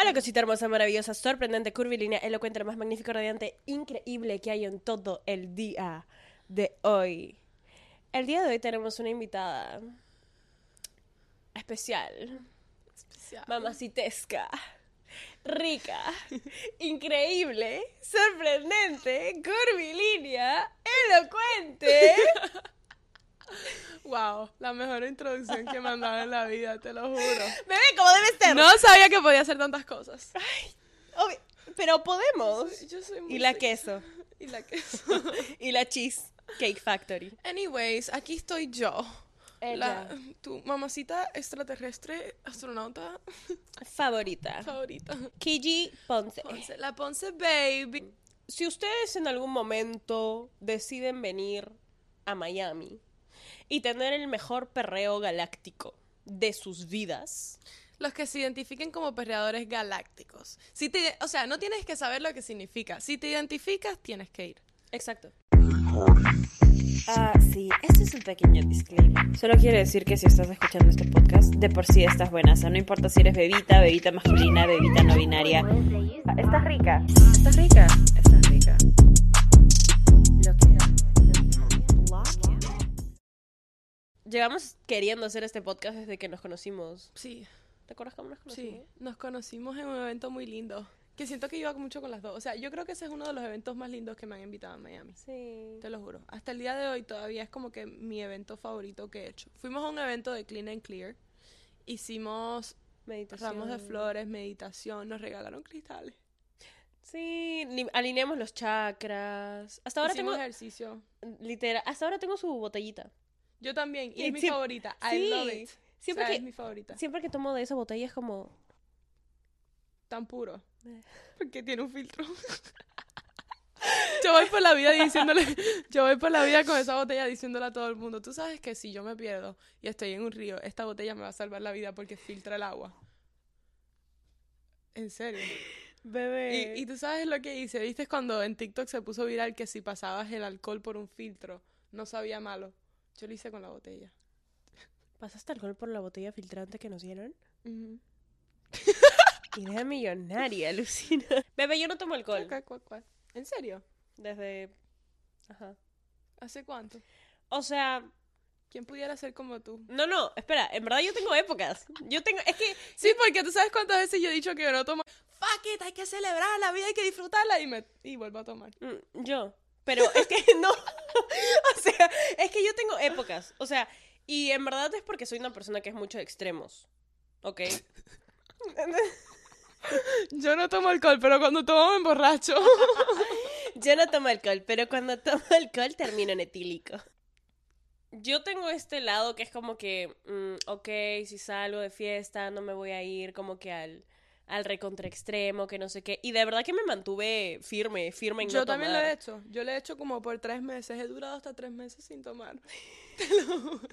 Hola, cosita hermosa, maravillosa, sorprendente, curvilínea, elocuente, lo más magnífico, radiante, increíble que hay en todo el día de hoy. El día de hoy tenemos una invitada especial, Especial. mamacitesca, rica, increíble, sorprendente, curvilínea, elocuente. Wow, la mejor introducción que me han dado en la vida, te lo juro. Bebé, como debe ser. No sabía que podía hacer tantas cosas. Pero podemos. Yo soy muy Y la sexy. queso. Y la queso. Y la cheese cake factory. Anyways, aquí estoy yo. Ella. La, tu mamacita extraterrestre, astronauta Favorita. favorita. Kiji Ponce. Ponce, la Ponce Baby. Si ustedes en algún momento deciden venir a Miami y tener el mejor perreo galáctico de sus vidas, Los que se identifiquen como perreadores galácticos. Si te, o sea, no tienes que saber lo que significa. Si te identificas, tienes que ir. exacto. Ah, sí, este es un pequeño disclaimer. Solo quiere decir que si estás escuchando este podcast, de por sí estás buena. O sea, no importa si eres bebita, bebita masculina, bebita no binaria. ¿Estás rica? ¿Estás rica? Estás rica. Llevamos queriendo hacer este podcast desde que nos conocimos. Sí, ¿Te acuerdas cómo nos conocimos? sí. Nos conocimos en un evento muy lindo. Que siento que iba mucho con las dos. O sea, yo creo que ese es uno de los eventos más lindos que me han invitado a Miami. Sí. Te lo juro. Hasta el día de hoy todavía es como que mi evento favorito que he hecho. Fuimos a un evento de Clean and Clear. Hicimos Meditación. ramos de flores, meditación, nos regalaron cristales. Sí, li- alineamos los chakras. Hasta ahora Hicimos tengo, ejercicio. literal, hasta ahora tengo su botellita. Yo también. Y Y es mi favorita. I sí, love it. siempre O sea, que- es mi favorita. Siempre que tomo de esa botella es como... Tan puro. Eh. Porque tiene un filtro. yo voy por la vida diciéndole, yo voy por la vida con esa botella diciéndole a todo el mundo, tú sabes que si yo me pierdo y estoy en un río, esta botella me va a salvar la vida porque filtra el agua. En serio. Bebé. Y, y tú sabes lo que hice, ¿viste? Cuando en TikTok se puso viral que si pasabas el alcohol por un filtro, no sabía malo. Yo lo hice con la botella. ¿Pasaste alcohol por la botella filtrante que nos dieron? Idea millonaria, Lucina. Bebé, yo no tomo alcohol. ¿Cuál, cuál, cuál? ¿En serio? Desde... Ajá. ¿Hace cuánto? O sea, ¿Quién pudiera ser como tú? no, no, espera, en verdad yo tengo épocas. Yo tengo, es que, Sí, porque tú sabes cuántas veces yo he dicho que yo no tomo. Fuck it, hay que celebrar la vida, hay que disfrutarla y me y vuelvo a tomar. mm, yo, pero es que no, o sea, es que yo tengo épocas, o sea, y en verdad es porque soy una persona que es mucho de extremos, ¿ok? Yo no tomo alcohol, pero cuando tomo me emborracho. Yo no tomo alcohol, pero cuando tomo alcohol termino en etílico. Yo tengo este lado que es como que, mm, ok, si salgo de fiesta, no me voy a ir como que al, al recontra extremo, que no sé qué. Y de verdad que me mantuve firme, firme en Yo no también lo he hecho. Yo lo he hecho como por tres meses. He durado hasta tres meses sin tomar. Te lo juro.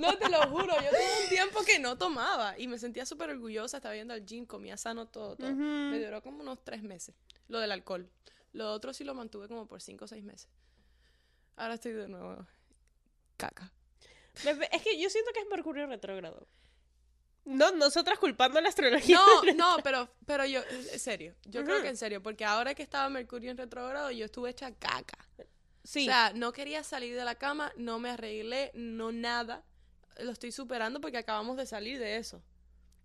No, te lo juro. Yo tuve un tiempo que no tomaba y me sentía súper orgullosa. Estaba yendo al gym, comía sano, todo, todo. Me duró como unos tres meses. Lo del alcohol. Lo otro sí lo mantuve como por cinco o seis meses. Ahora estoy de nuevo. Caca. Es que yo siento que es Mercurio retrógrado. No, nosotras culpando a la astrología. No, no, pero, pero yo, en serio, yo creo que en serio, porque ahora que estaba Mercurio en retrógrado, yo estuve hecha caca. Sí. O sea, no quería salir de la cama, no me arreglé, no nada. Lo estoy superando porque acabamos de salir de eso.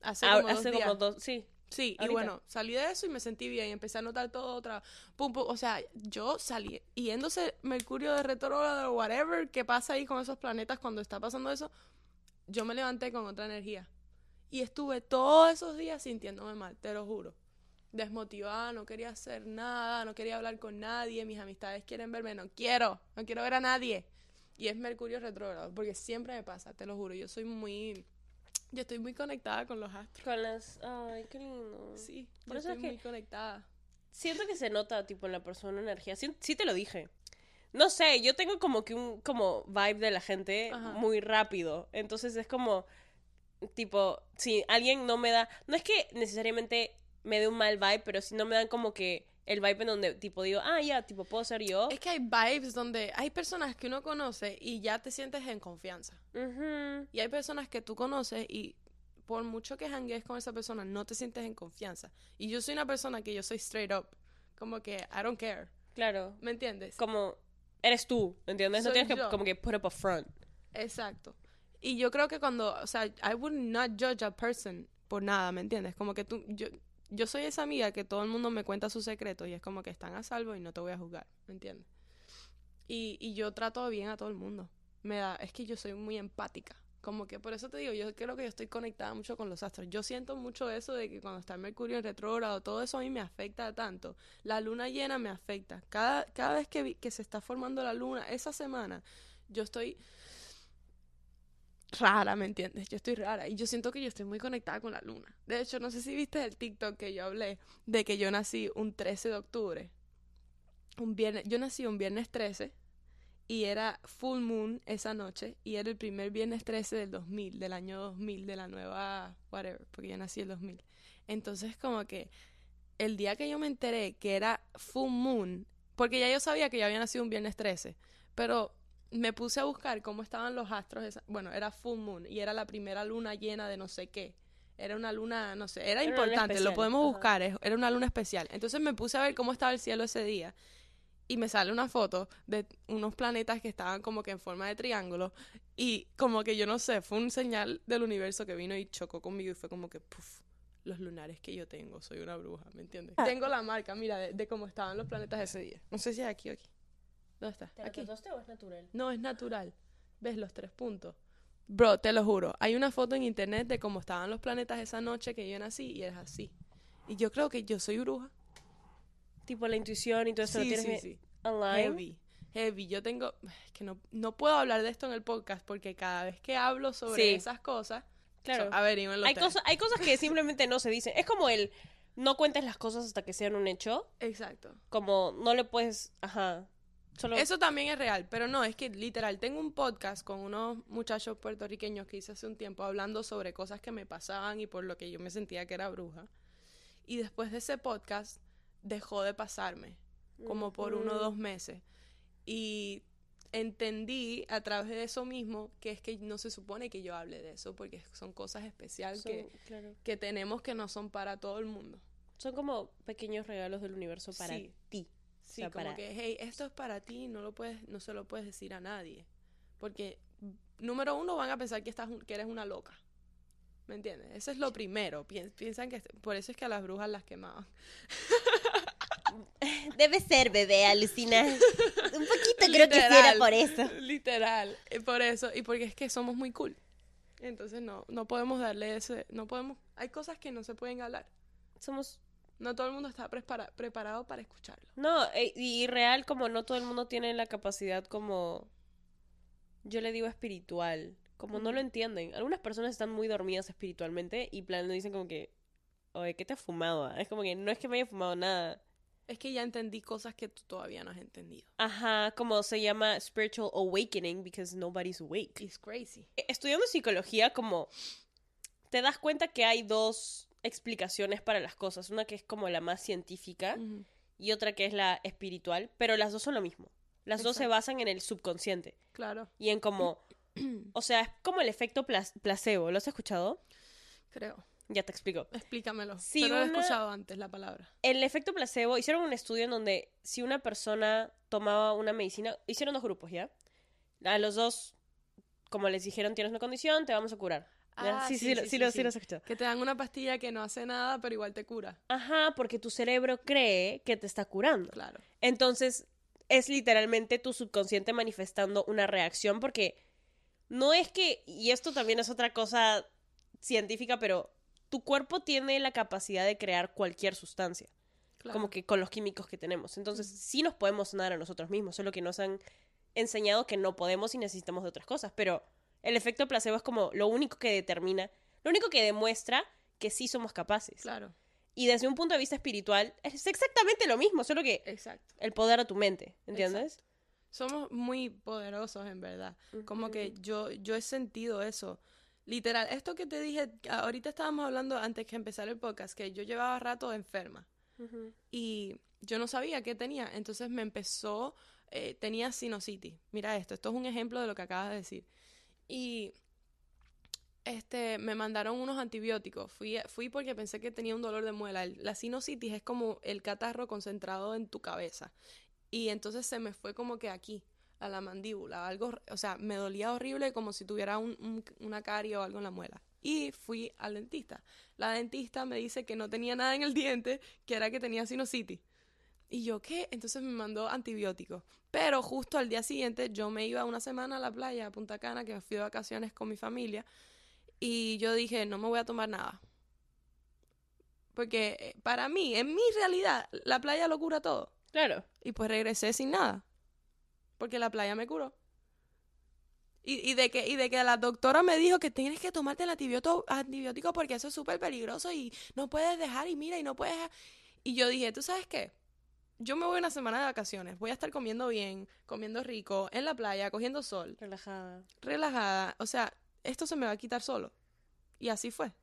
Hace Ah, como dos hace días. como dos, sí. Sí, y bueno, salí de eso y me sentí bien, empecé a notar todo otra, pum, pum, o sea, yo salí, yéndose Mercurio de retrógrado o whatever que pasa ahí con esos planetas cuando está pasando eso, yo me levanté con otra energía. Y estuve todos esos días sintiéndome mal, te lo juro. Desmotivada, no quería hacer nada, no quería hablar con nadie, mis amistades quieren verme, no quiero, no quiero ver a nadie. Y es Mercurio retrógrado, porque siempre me pasa, te lo juro, yo soy muy, yo estoy muy conectada con los astros. Con las... Ay, qué lindo. Sí, Por yo eso es estoy que- muy conectada. Siento que se nota, tipo, en la persona energía. Sí, sí te lo dije. No sé, yo tengo como que un como vibe de la gente Ajá. muy rápido. Entonces es como, tipo, si alguien no me da... No es que necesariamente me dé un mal vibe, pero si no me dan como que el vibe en donde, tipo, digo, ah, ya, tipo, puedo ser yo. Es que hay vibes donde hay personas que uno conoce y ya te sientes en confianza. Y hay personas que tú conoces y por mucho que janguees con esa persona, no te sientes en confianza. Y yo soy una persona que yo soy straight up. Como que I don't care. Claro. ¿Me entiendes? Como eres tú, ¿entiendes? no Soy tienes que como que put up a front. Exacto. Y yo creo que cuando, o sea, I would not judge a person por nada, ¿me entiendes? Como que tú, yo, yo soy esa amiga que todo el mundo me cuenta sus secretos y es como que están a salvo y no te voy a juzgar, ¿me entiendes? Y, y yo trato bien a todo el mundo. Me da, es que yo soy muy empática. Como que por eso te digo, yo creo que yo estoy conectada mucho con los astros. Yo siento mucho eso de que cuando está Mercurio en retrógrado, todo eso a mí me afecta tanto. La luna llena me afecta. Cada, cada vez que, vi- que se está formando la luna, esa semana, yo estoy rara, ¿me entiendes? Yo estoy rara y yo siento que yo estoy muy conectada con la luna. De hecho, no sé si viste el TikTok que yo hablé de que yo nací un 13 de octubre. Un viernes, yo nací un viernes 13 y era full moon esa noche y era el primer viernes 13 del 2000, del año 2000, de la nueva whatever, porque yo nací el 2000. Entonces como que el día que yo me enteré que era full moon, porque ya yo sabía que yo había nacido un viernes 13, pero me puse a buscar cómo estaban los astros. esa- bueno, era full moon y era la primera luna llena de no sé qué. Era una luna, no sé, era importante, lo podemos ajá. buscar, era una luna especial. Entonces me puse a ver cómo estaba el cielo ese día y me sale una foto de unos planetas que estaban como que en forma de triángulo y como que yo no sé, fue un señal del universo que vino y chocó conmigo y fue como que, puff, los lunares que yo tengo, soy una bruja, ¿me entiendes? Ah. Tengo la marca, mira, de, de cómo estaban los planetas ese día. No sé si es aquí o aquí. ¿Dónde está? Aquí. o es natural? No, es natural. ¿Ves los tres puntos? Bro, te lo juro. Hay una foto en internet de cómo estaban los planetas esa noche que yo nací y es así. Y yo creo que yo soy bruja. Tipo la intuición y todo eso lo Sí, tienes sí, sí. online. Heavy. Heavy. Yo tengo. Es que no, no puedo hablar de esto en el podcast porque cada vez que hablo sobre Sí. esas cosas. Claro. so- averíguenlo hay, ustedes. cosas, hay cosas que simplemente no se dicen. Es como el no cuentes las cosas hasta que sean un hecho. Exacto. Como no le puedes. Ajá. Solo. Eso también es real, pero no, es que literal, tengo un podcast con unos muchachos puertorriqueños que hice hace un tiempo hablando sobre cosas que me pasaban y por lo que yo me sentía que era bruja. Y después de ese podcast dejó de pasarme, como por uno o Ujú. dos meses. Y entendí a través de eso mismo que es que no se supone que yo hable de eso, porque son cosas especiales Son, que, claro. que tenemos que no son para todo el mundo. Son como pequeños regalos del universo para Sí. ti. Sí, sea, como para- que, hey, esto es para ti, no lo puedes, no se lo puedes decir a nadie. Porque, número uno, van a pensar que, estás, que eres una loca. ¿Me entiendes? Eso es lo primero. Pien- piensan que, por eso es que a las brujas las quemaban. Debe ser, bebé, alucina. Un poquito creo que sí era por eso. Literal. eh, Por eso. Y porque es que somos muy cool. Entonces, no, no podemos darle ese, no podemos, hay cosas que no se pueden hablar. Somos. No todo el mundo está prepara- preparado para escucharlo. No, e- y real, como no todo el mundo tiene la capacidad como. Yo le digo espiritual. Como no lo entienden. Algunas personas están muy dormidas espiritualmente y plan dicen como que. Oye, ¿qué te has fumado? ah?" Es como que no es que me haya fumado nada. Es que ya entendí cosas que tú todavía no has entendido. Ajá, como se llama spiritual awakening because nobody's awake. It's crazy. E- Estudiando psicología, como te das cuenta que hay dos explicaciones para las cosas. Una que es como la más científica y otra que es la espiritual, pero las dos son lo mismo. Las dos se basan en el subconsciente Claro. y en como, o sea, es como el efecto placebo. ¿Lo has escuchado? Creo. Ya te explico. Explícamelo. Si pero lo he escuchado antes la palabra. El efecto placebo, hicieron un estudio en donde si una persona tomaba una medicina, hicieron dos grupos, ¿ya? A los dos, como les dijeron, tienes una condición, te vamos a curar. Ah, sí, sí, sí, lo- sí, sí, sí, lo- sí. sí lo has escuchado. Que te dan una pastilla que no hace nada, pero igual te cura. Ajá, porque tu cerebro cree que te está curando. Claro. Entonces, es literalmente tu subconsciente manifestando una reacción porque no es que, y esto también es otra cosa científica, pero tu cuerpo tiene la capacidad de crear cualquier sustancia, claro. como que con los químicos que tenemos. Entonces, sí nos podemos sanar a nosotros mismos, solo que nos han enseñado que no podemos y necesitamos de otras cosas, pero el efecto placebo es como lo único que determina, lo único que demuestra que sí somos capaces. Claro. Y desde un punto de vista espiritual, es exactamente lo mismo, solo que Exacto. el poder a tu mente, ¿entiendes? Somos muy poderosos, en verdad. Como que yo, yo he sentido eso. Literal, esto que te dije, ahorita estábamos hablando antes que empezar el podcast, que yo llevaba rato enferma. Y yo no sabía qué tenía. Entonces me empezó, eh, tenía sinusitis. Mira esto, esto es un ejemplo de lo que acabas de decir. Y este, me mandaron unos antibióticos. Fui, fui porque pensé que tenía un dolor de muela. El- La sinusitis es como el catarro concentrado en tu cabeza. Y entonces se me fue como que aquí, a la mandíbula. Algo, o sea, me dolía horrible como si tuviera un, un- una carie o algo en la muela. Y fui al dentista. La dentista me dice que no tenía nada en el diente, que era que tenía sinusitis. Y yo, ¿qué? Entonces me mandó antibióticos. Pero justo al día siguiente yo me iba una semana a la playa, a Punta Cana, que me fui de vacaciones con mi familia. Y yo dije, no me voy a tomar nada. Porque eh, para mí, en mi realidad, la playa lo cura todo. Claro. Y pues regresé sin nada. Porque la playa me curó. Y, y de que, y de que la doctora me dijo que tienes que tomarte el antibiótico, antibiótico porque eso es súper peligroso y no puedes dejar y mira y no puedes... dejar". Y yo dije, ¿tú sabes qué? Yo me voy una semana de vacaciones, voy a estar comiendo bien, comiendo rico, en la playa, cogiendo sol, Relajada. relajada. O sea, esto se me va a quitar solo. Y así fue.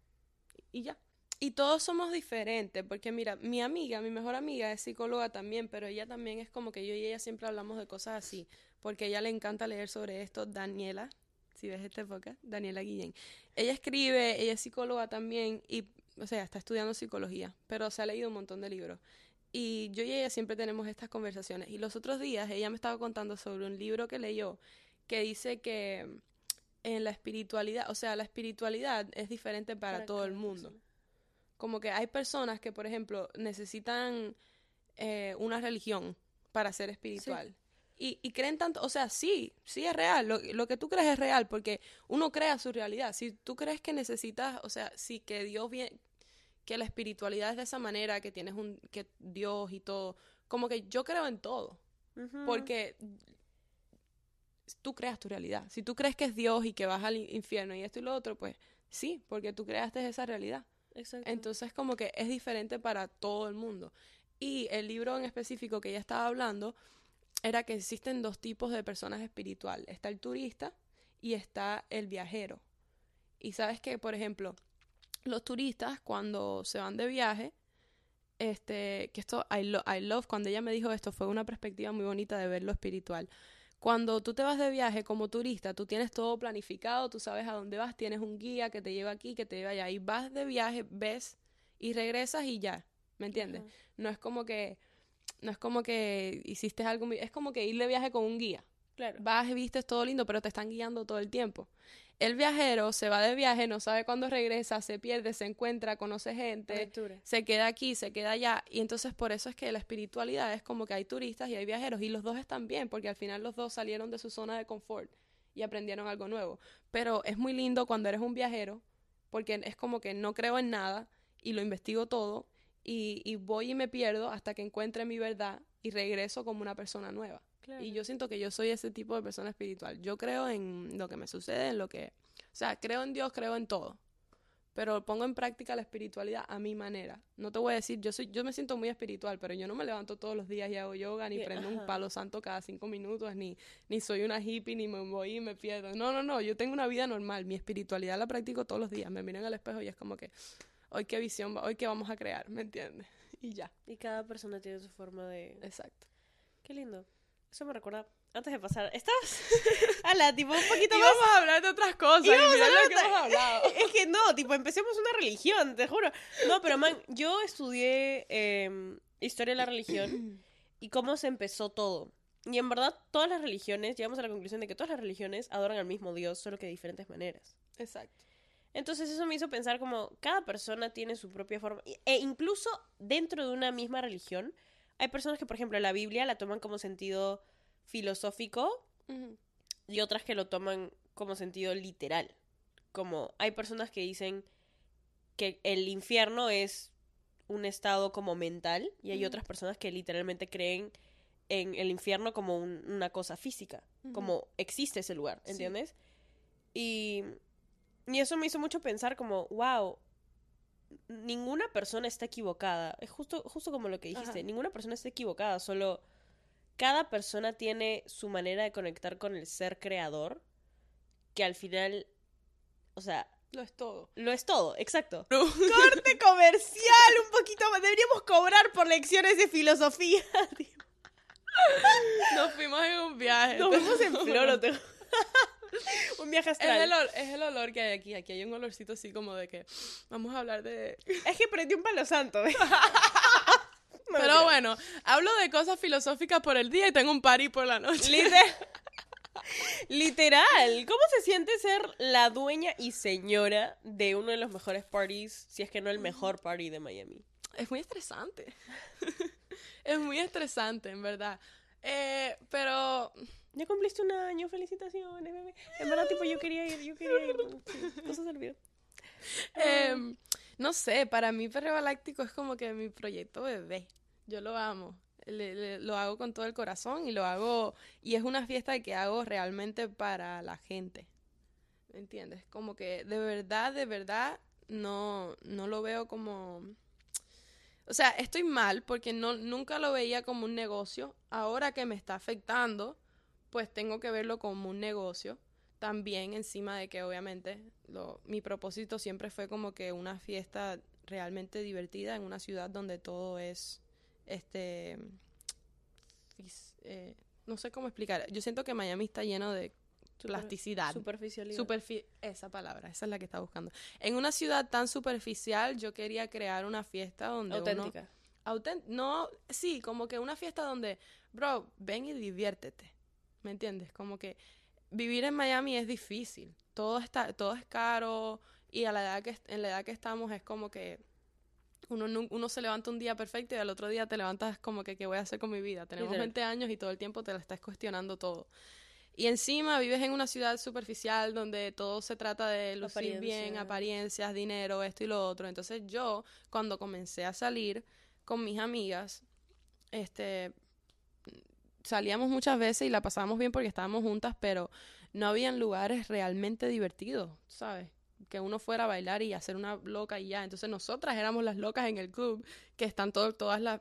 Y ya. Y todos somos diferentes, porque mira, mi amiga, mi mejor amiga es psicóloga también, pero ella también es como que yo y ella siempre hablamos de cosas así, porque a ella le encanta leer sobre esto, Daniela, si ves esta época, Daniela Guillén. Ella escribe, ella es psicóloga también, y, o sea, está estudiando psicología, pero se ha leído un montón de libros. Y yo y ella siempre tenemos estas conversaciones. Y los otros días ella me estaba contando sobre un libro que leyó que dice que en la espiritualidad, o sea, la espiritualidad es diferente para, todo el mundo. persona. Como que hay personas que, por ejemplo, necesitan eh, una religión para ser espiritual. Y, y creen tanto, o sea, sí, sí es real, lo, lo que tú crees es real, porque uno crea su realidad. Si tú crees que necesitas, o sea, si que Dios viene, que la espiritualidad es de esa manera, que tienes un, que Dios y todo, como que yo creo en todo. Porque tú creas tu realidad. Si tú crees que es Dios y que vas al in- infierno y esto y lo otro, pues sí, porque tú creaste esa realidad. Exacto. Entonces como que es diferente para todo el mundo. Y el libro en específico que ella estaba hablando era que existen dos tipos de personas espirituales. Está el turista y está el viajero. Y sabes que, por ejemplo, los turistas cuando se van de viaje, este, que esto, I, lo- I love, cuando ella me dijo esto, fue una perspectiva muy bonita de ver lo espiritual. Cuando tú te vas de viaje como turista, tú tienes todo planificado, tú sabes a dónde vas, tienes un guía que te lleva aquí, que te lleva allá, y vas de viaje, ves y regresas y ya, ¿me entiendes? No es como que, no es como que hiciste algo, muy- es como que ir de viaje con un guía. Claro. Vas y vistes todo lindo, pero te están guiando todo el tiempo. El viajero se va de viaje, no sabe cuándo regresa, se pierde, se encuentra, conoce gente, se queda aquí, se queda allá. Y entonces por eso es que la espiritualidad es como que hay turistas y hay viajeros y los dos están bien, porque al final los dos salieron de su zona de confort y aprendieron algo nuevo. Pero es muy lindo cuando eres un viajero, porque es como que no creo en nada y lo investigo todo y, y voy y me pierdo hasta que encuentre mi verdad y regreso como una persona nueva. Claro. Y yo siento que yo soy ese tipo de persona espiritual. Yo creo en lo que me sucede, en lo que... O sea, creo en Dios, creo en todo. Pero pongo en práctica la espiritualidad a mi manera. No te voy a decir, yo soy, yo me siento muy espiritual, pero yo no me levanto todos los días y hago yoga, ni Sí, prendo un palo santo cada cinco minutos, ni, ni soy una hippie, ni me voy y me pierdo. No, no, no, yo tengo una vida normal. Mi espiritualidad la practico todos los días. Me miro en el espejo y es como que, hoy qué visión, hoy qué vamos a crear, ¿me entiendes? Y ya, Y cada persona tiene su forma de... exacto. Qué lindo. Eso me recuerda... Antes de pasar... ¿Estabas? Ala, tipo un poquito Y más... vamos a hablar de otras cosas. Y Íbamos a mira hablar lo que de- hemos hablado. Es que no, tipo, empecemos una religión, te juro. No, pero man, yo estudié eh, historia de la religión y cómo se empezó todo. Y en verdad, todas las religiones, llegamos a la conclusión de que todas las religiones adoran al mismo Dios, solo que de diferentes maneras. Exacto. Entonces eso me hizo pensar como cada persona tiene su propia forma. E incluso dentro de una misma religión, hay personas que, por ejemplo, la Biblia la toman como sentido filosófico y otras que lo toman como sentido literal. Como hay personas que dicen que el infierno es un estado como mental y hay otras personas que literalmente creen en el infierno como un- una cosa física, como existe ese lugar, Sí. ¿entiendes? Y, y eso me hizo mucho pensar como, wow, ninguna persona está equivocada. Es justo, justo como lo que dijiste, Ajá. ninguna persona está equivocada, solo cada persona tiene su manera de conectar con el ser creador, que al final, o sea, Lo es todo. lo es todo, exacto. Corte comercial, un poquito más. Deberíamos cobrar por lecciones de filosofía. Nos fuimos en un viaje. Nos fuimos en floro. Un viaje Es astral. el, ol- es el olor que hay aquí. Aquí hay un olorcito así como de que vamos a hablar de... Es que prendí un palo santo. No, Pero bueno, hablo de cosas filosóficas por el día y tengo un party por la noche. Liter- Literal. ¿Cómo se siente ser la dueña y señora de uno de los mejores parties, si es que no el mejor party de Miami? Es muy estresante. es muy estresante, en verdad. Eh, pero Ya cumpliste un año, felicitaciones, bebé. En verdad, tipo, yo quería ir, yo quería ir. Sí, cosas del. Em, no sé, para mí Perreo Galáctico es como que mi proyecto bebé. Yo lo amo. Le- lo hago con todo el corazón y lo hago. Y es una fiesta que hago realmente para la gente. ¿Me entiendes? Como que de verdad, de verdad, no, no lo veo como. O sea, estoy mal porque no, nunca lo veía como un negocio. Ahora que me está afectando, pues tengo que verlo como un negocio también encima de que obviamente lo, mi propósito siempre fue como que una fiesta realmente divertida en una ciudad donde todo es este eh, no sé cómo explicar yo siento que Miami está lleno de plasticidad Superficialidad. Superfi- esa palabra, esa es la que estaba buscando. En una ciudad tan superficial, yo quería crear una fiesta donde uno auténtica. Autent- no, sí, como que una fiesta donde, bro, ven y diviértete. ¿Me entiendes? Como que vivir en Miami es difícil. Todo está, todo es caro y a la edad que en la edad que estamos es como que uno uno se levanta un día perfecto y al otro día te levantas como que qué voy a hacer con mi vida. Tenemos Literal. 20 años y todo el tiempo te la estás cuestionando todo. Y encima vives en una ciudad superficial donde todo se trata de lucir bien, Apariencia. apariencias, dinero, esto y lo otro. Entonces yo, cuando comencé a salir con mis amigas, este, salíamos muchas veces y la pasábamos bien porque estábamos juntas, pero no habían lugares realmente divertidos, ¿sabes? Que uno fuera a bailar y hacer una loca y ya. Entonces nosotras éramos las locas en el club, que están todo- todas las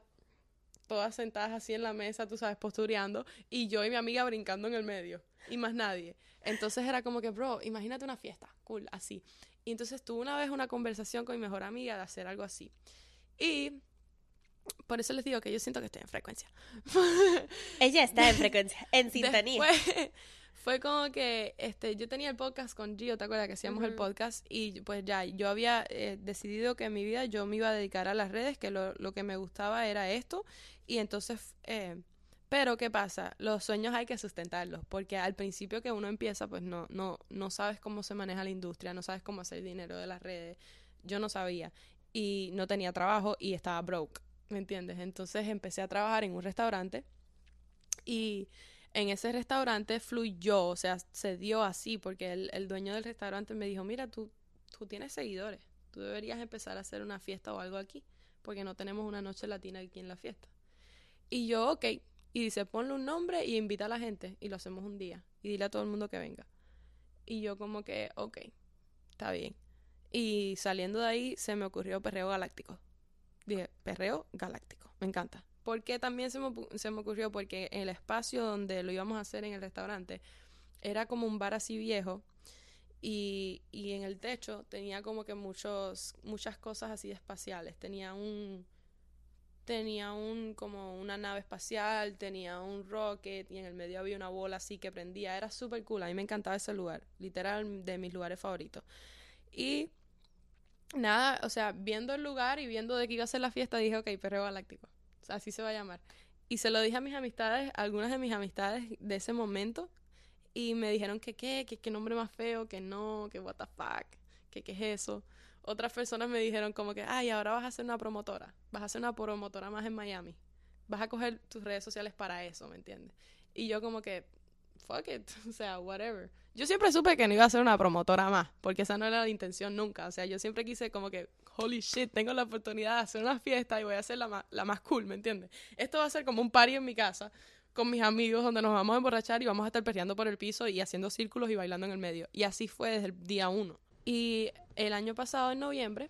todas sentadas así en la mesa, tú sabes, postureando, y yo y mi amiga brincando en el medio, y más nadie. Entonces era como que, bro, imagínate una fiesta, cool, así. Y entonces tuve una vez una conversación con mi mejor amiga de hacer algo así. Y por eso les digo que yo siento que estoy en frecuencia. Ella está en frecuencia, en sintonía. Después, fue como que este yo tenía el podcast con Gio, ¿te acuerdas que hacíamos el podcast? Y pues ya, yo había eh, decidido que en mi vida yo me iba a dedicar a las redes, que lo, lo que me gustaba era esto. Y entonces, eh, pero ¿qué pasa? Los sueños hay que sustentarlos, porque al principio que uno empieza, pues no, no, no sabes cómo se maneja la industria, no sabes cómo hacer dinero de las redes. Yo no sabía. Y no tenía trabajo y estaba broke, ¿me entiendes? Entonces empecé a trabajar en un restaurante y en ese restaurante fluyó, o sea, se dio así, porque el, dueño del restaurante me dijo, mira, tú, tú tienes seguidores, tú deberías empezar a hacer una fiesta o algo aquí, porque no tenemos una noche latina aquí en la fiesta. Y yo, ok, y dice, ponle un nombre y invita a la gente, y lo hacemos un día, y dile a todo el mundo que venga. Y yo como que, ok, está bien. Y saliendo de ahí se me ocurrió Perreo Galáctico. Dije, Perreo Galáctico, me encanta. ¿Por qué también se me, se me ocurrió? Porque el espacio donde lo íbamos a hacer en el restaurante era como un bar así viejo y, y en el techo tenía como que muchos, muchas cosas así espaciales. Tenía un, tenía un, como una nave espacial, tenía un rocket y en el medio había una bola así que prendía. Era súper cool, a mí me encantaba ese lugar, literal de mis lugares favoritos. Y nada, o sea, viendo el lugar y viendo de qué iba a ser la fiesta, dije, ok, Perreo Galáctico. O sea, así se va a llamar. Y se lo dije a mis amistades, a algunas de mis amistades de ese momento, y me dijeron que qué, que qué nombre más feo, que no, que what the fuck, que qué es eso. Otras personas me dijeron como que, ay, ahora vas a ser una promotora, vas a ser una promotora más en Miami. Vas a coger tus redes sociales para eso, ¿me entiendes? Y yo como que, fuck it, o sea, whatever. Yo siempre supe que no iba a ser una promotora más, porque esa no era la intención nunca. O sea, yo siempre quise como que, holy shit, tengo la oportunidad de hacer una fiesta y voy a hacer la la más cool, ¿me entiendes? Esto va a ser como un party en mi casa con mis amigos donde nos vamos a emborrachar y vamos a estar perreando por el piso y haciendo círculos y bailando en el medio. Y así fue desde el día uno. Y el año pasado, en noviembre,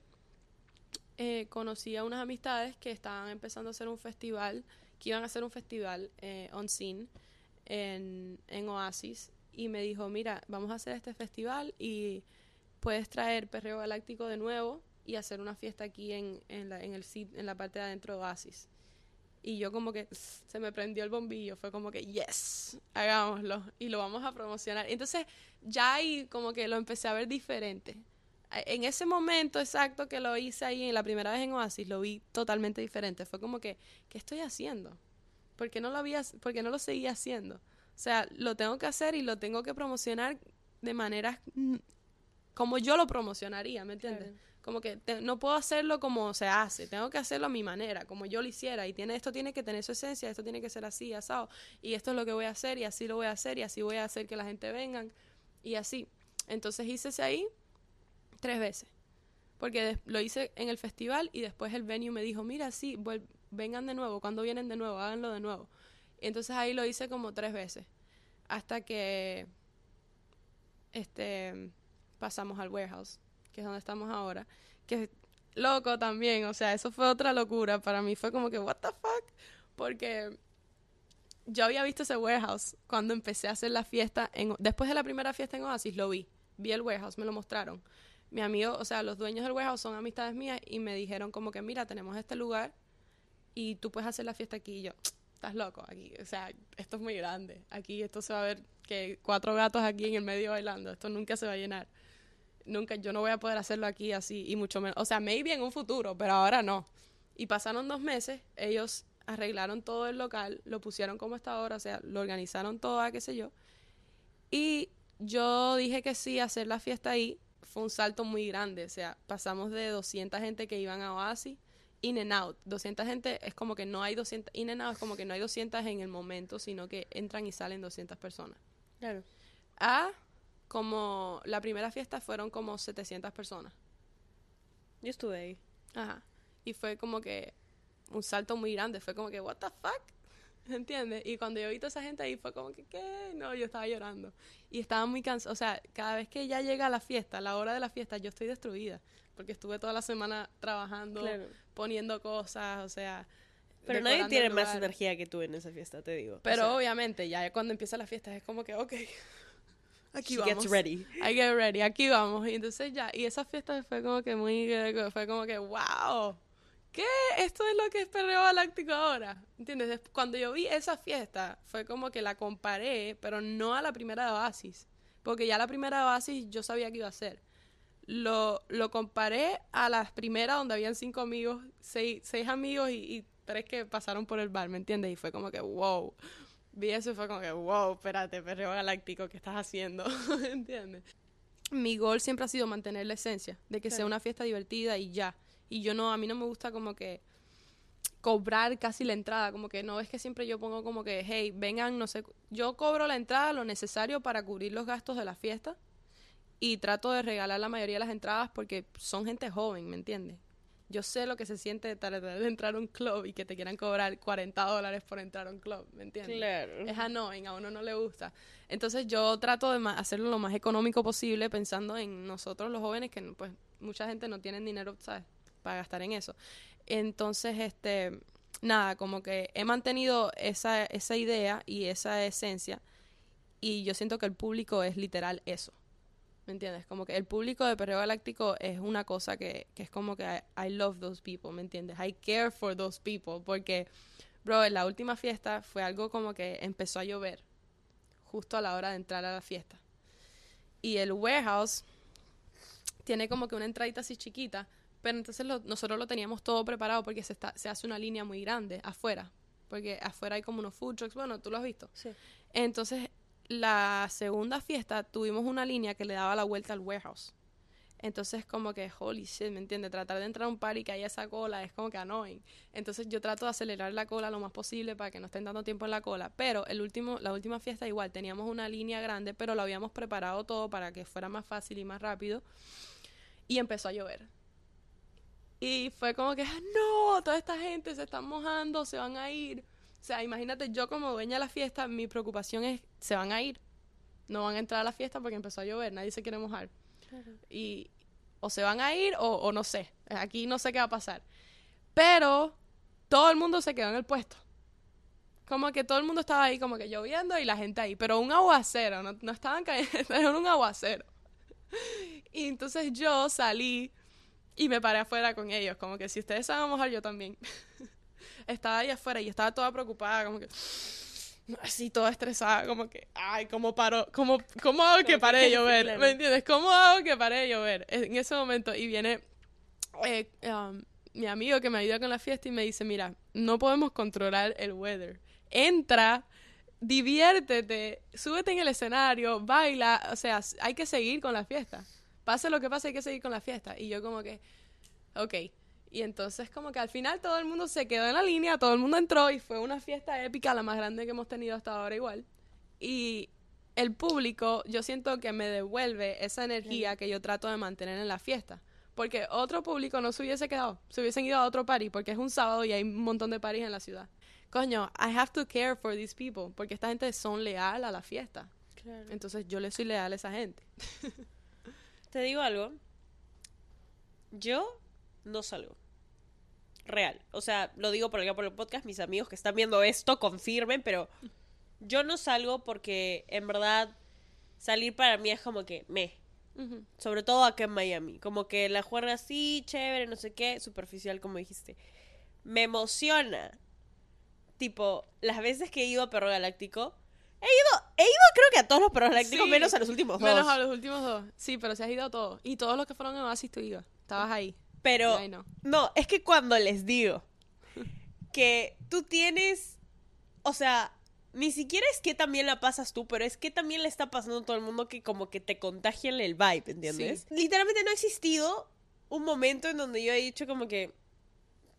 eh, conocí a unas amistades que estaban empezando a hacer un festival, que iban a hacer un festival eh, on scene en, en Oasis. Y me dijo, mira, vamos a hacer este festival y puedes traer Perreo Galáctico de nuevo y hacer una fiesta aquí en, en, la, en, el, en la parte de adentro de Oasis. Y yo como que se me prendió el bombillo, fue como que, yes, hagámoslo y lo vamos a promocionar. Entonces ya ahí como que lo empecé a ver diferente. En ese momento exacto que lo hice ahí en la primera vez en Oasis, lo vi totalmente diferente. Fue como que, ¿qué estoy haciendo? ¿Por qué no lo, había, porque no lo seguía haciendo? O sea, lo tengo que hacer y lo tengo que promocionar de maneras como yo lo promocionaría, ¿me entiendes? Como que no puedo hacerlo como se hace, tengo que hacerlo a mi manera, como yo lo hiciera. Y tiene, esto tiene que tener su esencia, esto tiene que ser así, asado. Y esto es lo que voy a hacer, y así lo voy a hacer, y así voy a hacer que la gente vengan, y así. Entonces hice ese ahí tres veces. Porque lo hice en el festival y después el venue me dijo, mira, sí, vengan de nuevo, cuando vienen de nuevo, háganlo de nuevo. Entonces ahí lo hice como tres veces. Hasta que este pasamos al warehouse que es donde estamos ahora, que loco también, o sea, eso fue otra locura, para mí fue como que, what the fuck, porque yo había visto ese warehouse cuando empecé a hacer la fiesta, en, después de la primera fiesta en Oasis, lo vi, vi el warehouse, me lo mostraron. Mi amigo, o sea, los dueños del warehouse son amistades mías y me dijeron como que, mira, tenemos este lugar y tú puedes hacer la fiesta aquí y yo, estás loco aquí, o sea, esto es muy grande, aquí esto se va a ver que cuatro gatos aquí en el medio bailando, esto nunca se va a llenar nunca, yo no voy a poder hacerlo aquí así, y mucho menos, o sea, maybe en un futuro, pero ahora no. Y pasaron dos meses, ellos arreglaron todo el local, lo pusieron como está ahora, o sea, lo organizaron todo, qué sé yo. Y yo dije que sí, hacer la fiesta ahí fue un salto muy grande, o sea, pasamos de 200 gente que iban a Oasis, in and out. 200 gente es como que no hay 200, in and out es como que no hay 200 en el momento, sino que entran y salen 200 personas. Claro. A como la primera fiesta fueron como 700 personas. Yo estuve ahí. Ajá. Y fue como que un salto muy grande. Fue como que, what the fuck? ¿Entiendes? Y cuando yo vi toda esa gente ahí fue como que, ¿qué? No, yo estaba llorando. Y estaba muy cansada. O sea, cada vez que ya llega la fiesta, la hora de la fiesta, yo estoy destruida. Porque estuve toda la semana trabajando, poniendo cosas, o sea... Pero nadie tiene más energía que tú en esa fiesta, te digo. Pero obviamente, ya cuando empieza la fiesta es como que, ok, aquí vamos. Gets ready. I get ready, aquí vamos. Y entonces ya, y esa fiesta fue como que muy, fue como que, wow, ¿qué? Esto es lo que es Perreo Galáctico ahora. ¿Entiendes? Cuando yo vi esa fiesta, fue como que la comparé, pero no a la primera de Oasis. Porque ya la primera de Oasis yo sabía que iba a ser. Lo, lo comparé a las primeras donde habían cinco amigos, seis, seis amigos y, y tres que pasaron por el bar, ¿me entiendes? Y fue como que, wow, vi eso y fue como que, wow, espérate, perreo galáctico, ¿qué estás haciendo? ¿Entiendes? Mi gol siempre ha sido mantener la esencia, de que sea una fiesta divertida y ya. Y yo no, a mí no me gusta como que cobrar casi la entrada, como que no es que siempre yo pongo como que, hey, vengan, no sé, yo cobro la entrada lo necesario para cubrir los gastos de la fiesta y trato de regalar la mayoría de las entradas porque son gente joven, ¿me entiendes? yo sé lo que se siente de tratar de entrar a un club y que te quieran cobrar 40 dólares por entrar a un club, ¿me entiendes? Claro. Es annoying, a uno no le gusta. Entonces yo trato de hacerlo lo más económico posible pensando en nosotros los jóvenes que pues mucha gente no tiene dinero, ¿sabes? Para gastar en eso. Entonces, este, nada, como que he mantenido esa, esa idea y esa esencia y yo siento que el público es literal eso. ¿Me entiendes? Como que el público de Perreo Galáctico es una cosa que, que es como que I, love those people, ¿me entiendes? I care for those people. Porque, bro, en la última fiesta fue algo como que empezó a llover justo a la hora de entrar a la fiesta. Y el warehouse tiene como que una entradita así chiquita, pero entonces nosotros lo teníamos todo preparado porque se, está, se hace una línea muy grande afuera. Porque afuera hay como unos food trucks, bueno, tú lo has visto. Sí. Entonces la segunda fiesta tuvimos una línea que le daba la vuelta al warehouse. Entonces, como que, holy shit, ¿me entiendes? Tratar de entrar a un party que haya esa cola es como que annoying. Entonces, yo trato de acelerar la cola lo más posible para que no estén dando tiempo en la cola. Pero el último, la última fiesta, igual, teníamos una línea grande, pero lo habíamos preparado todo para que fuera más fácil y más rápido. Y empezó a llover. Y fue como que, ah, no, toda esta gente se está mojando, se van a ir. O sea, imagínate, yo como dueña de la fiesta, mi preocupación es, se van a ir. No van a entrar a la fiesta porque empezó a llover, nadie se quiere mojar. Y o se van a ir o, o no sé. Aquí no sé qué va a pasar. Pero todo el mundo se quedó en el puesto. Como que todo el mundo estaba ahí como que lloviendo y la gente ahí. Pero un aguacero, no, no estaban cayendo, era un aguacero. Y entonces yo salí y me paré afuera con ellos. Como que si ustedes se van a mojar, yo también. estaba ahí afuera y estaba toda preocupada, como que así toda estresada, como que, ay, ¿cómo paro? ¿Cómo, cómo hago que pare de llover? claro. ¿Me entiendes? ¿Cómo hago que pare de llover? En ese momento, y viene eh, um, mi amigo que me ayuda con la fiesta y me dice, mira, no podemos controlar el weather. Entra, diviértete, súbete en el escenario, baila, o sea, hay que seguir con la fiesta. Pase lo que pase, hay que seguir con la fiesta. Y yo como que, ok. Y entonces como que al final todo el mundo se quedó en la línea, todo el mundo entró y fue una fiesta épica, la más grande que hemos tenido hasta ahora igual. Y el público, yo siento que me devuelve esa energía que yo trato de mantener en la fiesta. Porque otro público no se hubiese quedado, se hubiesen ido a otro party, porque es un sábado y hay un montón de parties en la ciudad. Coño, I have to care for these people, porque esta gente son leal a la fiesta. Claro. Entonces yo le soy leal a esa gente. Te digo algo. Yo no salgo. Real. O sea, lo digo por acá por el podcast. Mis amigos que están viendo esto confirmen, pero yo no salgo porque en verdad salir para mí es como que me. Sobre todo acá en Miami. Como que la juerga así, chévere, no sé qué, superficial, como dijiste. Me emociona. Tipo, las veces que he ido a Perro Galáctico. He ido, he ido creo que a todos los Perros Galácticos, Sí, menos a los últimos dos. Menos a los últimos dos. Sí, pero se has ido a todos. Y todos los que fueron en Oasis tú ibas. Estabas ahí. Pero Ay, no. no, es que cuando les digo que tú tienes, o sea, ni siquiera es que también la pasas tú, pero es que también le está pasando a todo el mundo que como que te contagian el vibe, ¿entiendes? Literalmente no ha existido un momento en donde yo he dicho como que,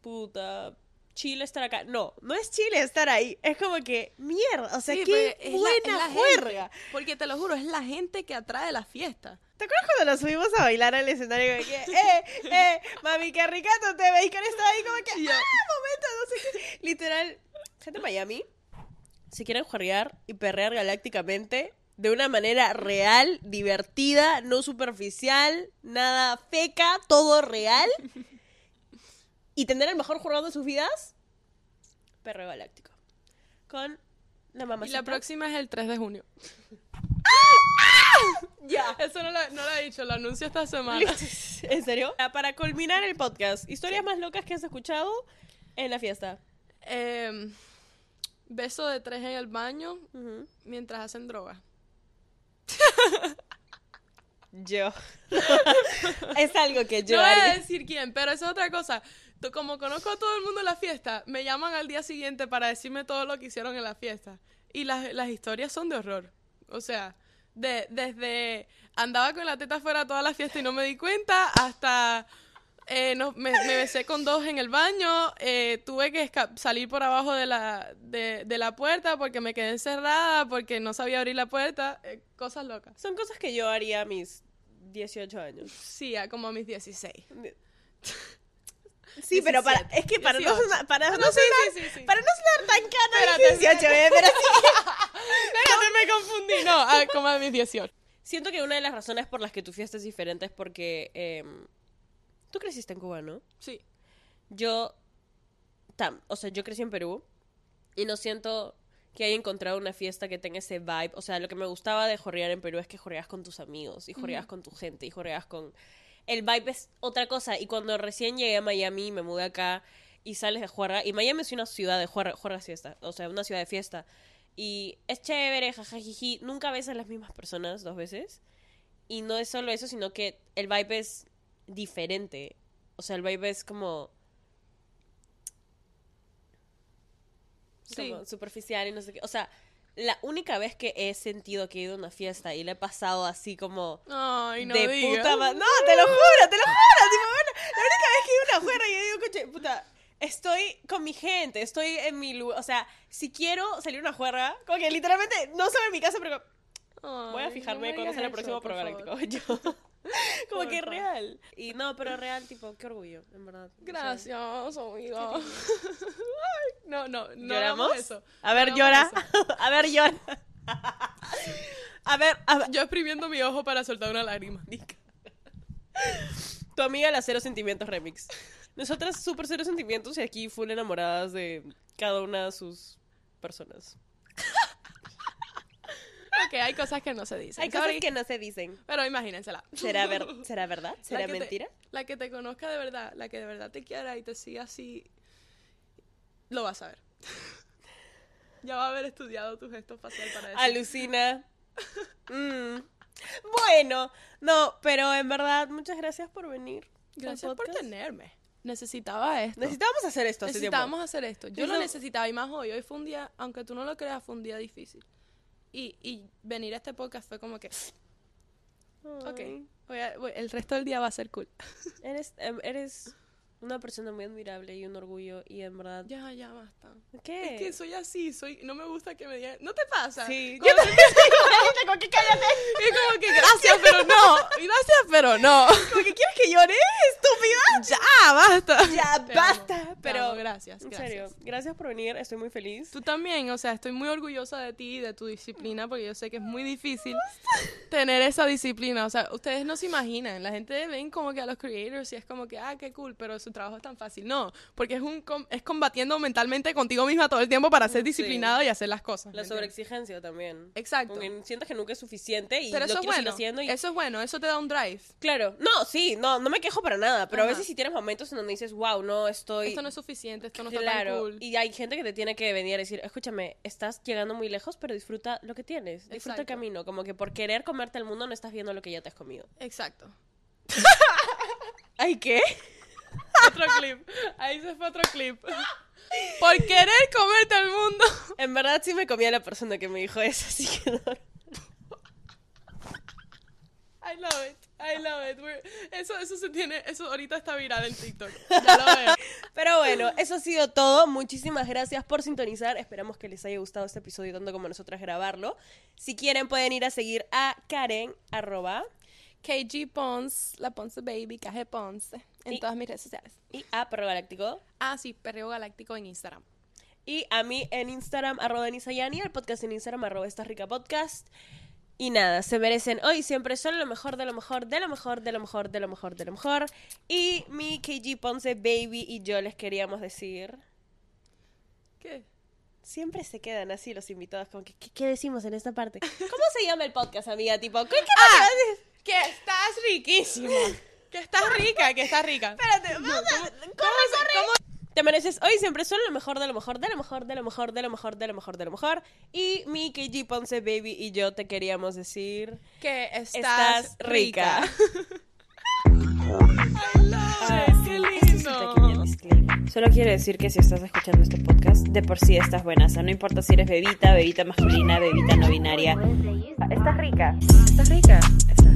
puta, Chile estar acá. No, no es Chile estar ahí, es como que, mierda, o sea, Sí, qué la- buena es la juerga. gente. Porque te lo juro, es la gente que atrae la fiesta. ¿Te acuerdas cuando nos subimos a bailar al escenario? Como que, eh, eh, mami, qué ricato te veis con estaba ahí como que, Y ah, momento, no sé qué. Literal, gente de Miami, si quieren juerrear y perrear galácticamente de una manera real, divertida, no superficial, nada feca, todo real, y tener el mejor jugador de sus vidas, perreo galáctico. Con la Y mamacita. la próxima es el 3 de junio. Ya. Eso no lo, no he dicho, lo anuncio esta semana. ¿En serio? Ah, Para culminar el podcast, historias más locas que has escuchado en la fiesta. Em, beso de tres en el baño mientras hacen droga. Yo. es algo que yo no voy a decir quién, pero eso es otra cosa. Como conozco a todo el mundo en la fiesta, me llaman al día siguiente para decirme todo lo que hicieron en la fiesta. Y las, las historias son de horror. O sea, de, desde andaba con la teta fuera toda la fiesta y no me di cuenta, hasta eh, no- me, me besé con dos en el baño, eh, tuve que salir por abajo de la, de, de la puerta porque me quedé encerrada, porque no sabía abrir la puerta, eh, cosas locas. Son cosas que yo haría a mis 18 años. Sí, a como a mis 16. Sí, pero para, 17, es que para no 18. sonar, para no no, sí, sonar- sí, sí, para no sonar tan cana Espérate, 18, ¿eh? pero sí. Espérate, me confundí. No, a como a mis 18. Siento que una de las razones por las que tu fiesta es diferente es porque em, tú creciste en Cuba, ¿no? Sí. Yo, tam, o sea, yo crecí en Perú y no siento que haya encontrado una fiesta que tenga ese vibe. O sea, lo que me gustaba de jorrear en Perú es que jorreas con tus amigos y jorreas con tu gente y jorreas con... El vibe es otra cosa. Y cuando recién llegué a Miami, me mudé acá y sales de juerga. Y Miami es una ciudad de juerga, juerga fiesta. O sea, una ciudad de fiesta. Y es chévere, jajajiji. Nunca ves a las mismas personas dos veces. Y no es solo eso, sino que el vibe es diferente. O sea, el vibe es como... Sí. como superficial y no sé qué. O sea, la única vez que he sentido que he ido a una fiesta y le he pasado así como Ay, no de puta madre. No, te lo juro, te lo juro. Tipo, bueno, la única vez que he ido a una juerga y yo digo, coche, puta, estoy con mi gente, estoy en mi lugar. O sea, si quiero salir a una juerga, como que literalmente no solo en mi casa, pero Ay, voy a no fijarme me cuándo sale el próximo programa. Yo. Como Por que favor. real. Y no, pero real, tipo, qué orgullo, en verdad. O sea, Gracias, amigo. Ay, no, no, no ¿Lloramos? eso. A ver, No llora. eso. a ver, llora. a ver, a ver. Yo exprimiendo mi ojo para soltar una lágrima. Tu amiga la Cero Sentimientos Remix. Nosotras súper cero sentimientos y aquí full enamoradas de cada una de sus personas. Ok, hay cosas que no se dicen. Hay cosas que no se dicen. Pero imagínensela. ¿Será, ver ¿será verdad? La ¿Será te- mentira? la que te conozca de verdad, la que de verdad te quiera y te siga así Lo vas a ver. ya va a haber estudiado tu gesto facial para eso. Alucina. Mm. Bueno, no, pero en verdad, muchas gracias por venir. Gracias por tenerme. Necesitaba esto. Necesitábamos hacer esto. Necesitábamos hacer esto. Yo lo Eso- necesitaba y más hoy. Hoy fue un día, aunque tú no lo creas, fue un día difícil. Y, y venir a este podcast fue como que, ok, Ay, voy a- voy- el resto del día va a ser cool. Eres, em, eres una persona muy admirable y un orgullo y en verdad... Ya, ya basta. ¿Qué? Es que soy así, soy, no me gusta que me digan, ¿no te pasa? Sí. Como que- Como que cállate. es como que gracias, pero no. Gracias, pero no. Como que quieres que llore, estúpida. Ya, basta. Ya, Te basta. amo, pero, amo, gracias, en serio, gracias por venir. Estoy muy feliz. Tú también, o sea, estoy muy orgullosa de ti y de tu disciplina porque yo sé que es muy difícil tener esa disciplina. O sea, ustedes no se imaginan, la gente ven como que a los creators y es como que, ah, qué cool, pero su trabajo es tan fácil. No, porque es un com- es combatiendo mentalmente contigo misma todo el tiempo para ser Sí. disciplinado y hacer las cosas. La sobreexigencia también. Exacto. Porque sientes que nunca es suficiente y Pero lo eso es bueno, haciendo y... eso es bueno, eso te da un drive. Claro, no, sí, no, no me quejo para nada, pero a Ajá. veces sí tienes momentos en donde dices, wow, no estoy... Esto no es suficiente, esto no está claro, tan cool. y hay gente que te tiene que venir a decir, escúchame, estás llegando muy lejos, pero disfruta lo que tienes, disfruta el camino, como que por querer comerte el mundo no estás viendo lo que ya te has comido. Exacto. ¿Ay qué? otro clip. Ahí se fue otro clip. Por querer comerte al mundo. En verdad sí me comí a la persona que me dijo eso, así que no. I love it. I love it. We're- Eso, eso se tiene, eso ahorita está viral en TikTok. Ya lo veo. Pero bueno, eso ha sido todo. Muchísimas gracias por sintonizar. Esperamos que les haya gustado este episodio tanto como nosotras grabarlo. Si quieren pueden ir a seguir a Karen arroba KG Pons, la Ponce Baby, KG Ponce, en Y- todas mis redes sociales. y a Perro Galáctico. Ah, sí, Perreo Galáctico en Instagram. Y a mí en Instagram, arroba Nisayani, el podcast en Instagram, arroba Esta Rica Podcast. Y nada, se merecen hoy siempre son lo mejor, de lo mejor, de lo mejor, de lo mejor, de lo mejor, de lo mejor. Y mi KG Ponce Baby y yo les queríamos decir... ¿Qué? Siempre se quedan así los invitados, como que, ¿qué, qué decimos en esta parte? ¿Cómo se llama el podcast, amiga? Tipo, ¿qué, qué Ah, que estás riquísima. Que estás rica, que estás rica. Espérate, vamos a... corre, corre. Te mereces hoy siempre son lo mejor, de lo mejor, de lo mejor, de lo mejor, de lo mejor, de lo mejor, de lo mejor. Y mi KG Ponce Baby y yo te queríamos decir... Que estás, Estás rica. Qué lindo. Solo quiero decir que si estás escuchando este podcast, de por sí estás buena. O sea, no importa si eres bebita, bebita masculina, bebita no binaria. Estás rica. Estás rica. Estás rica.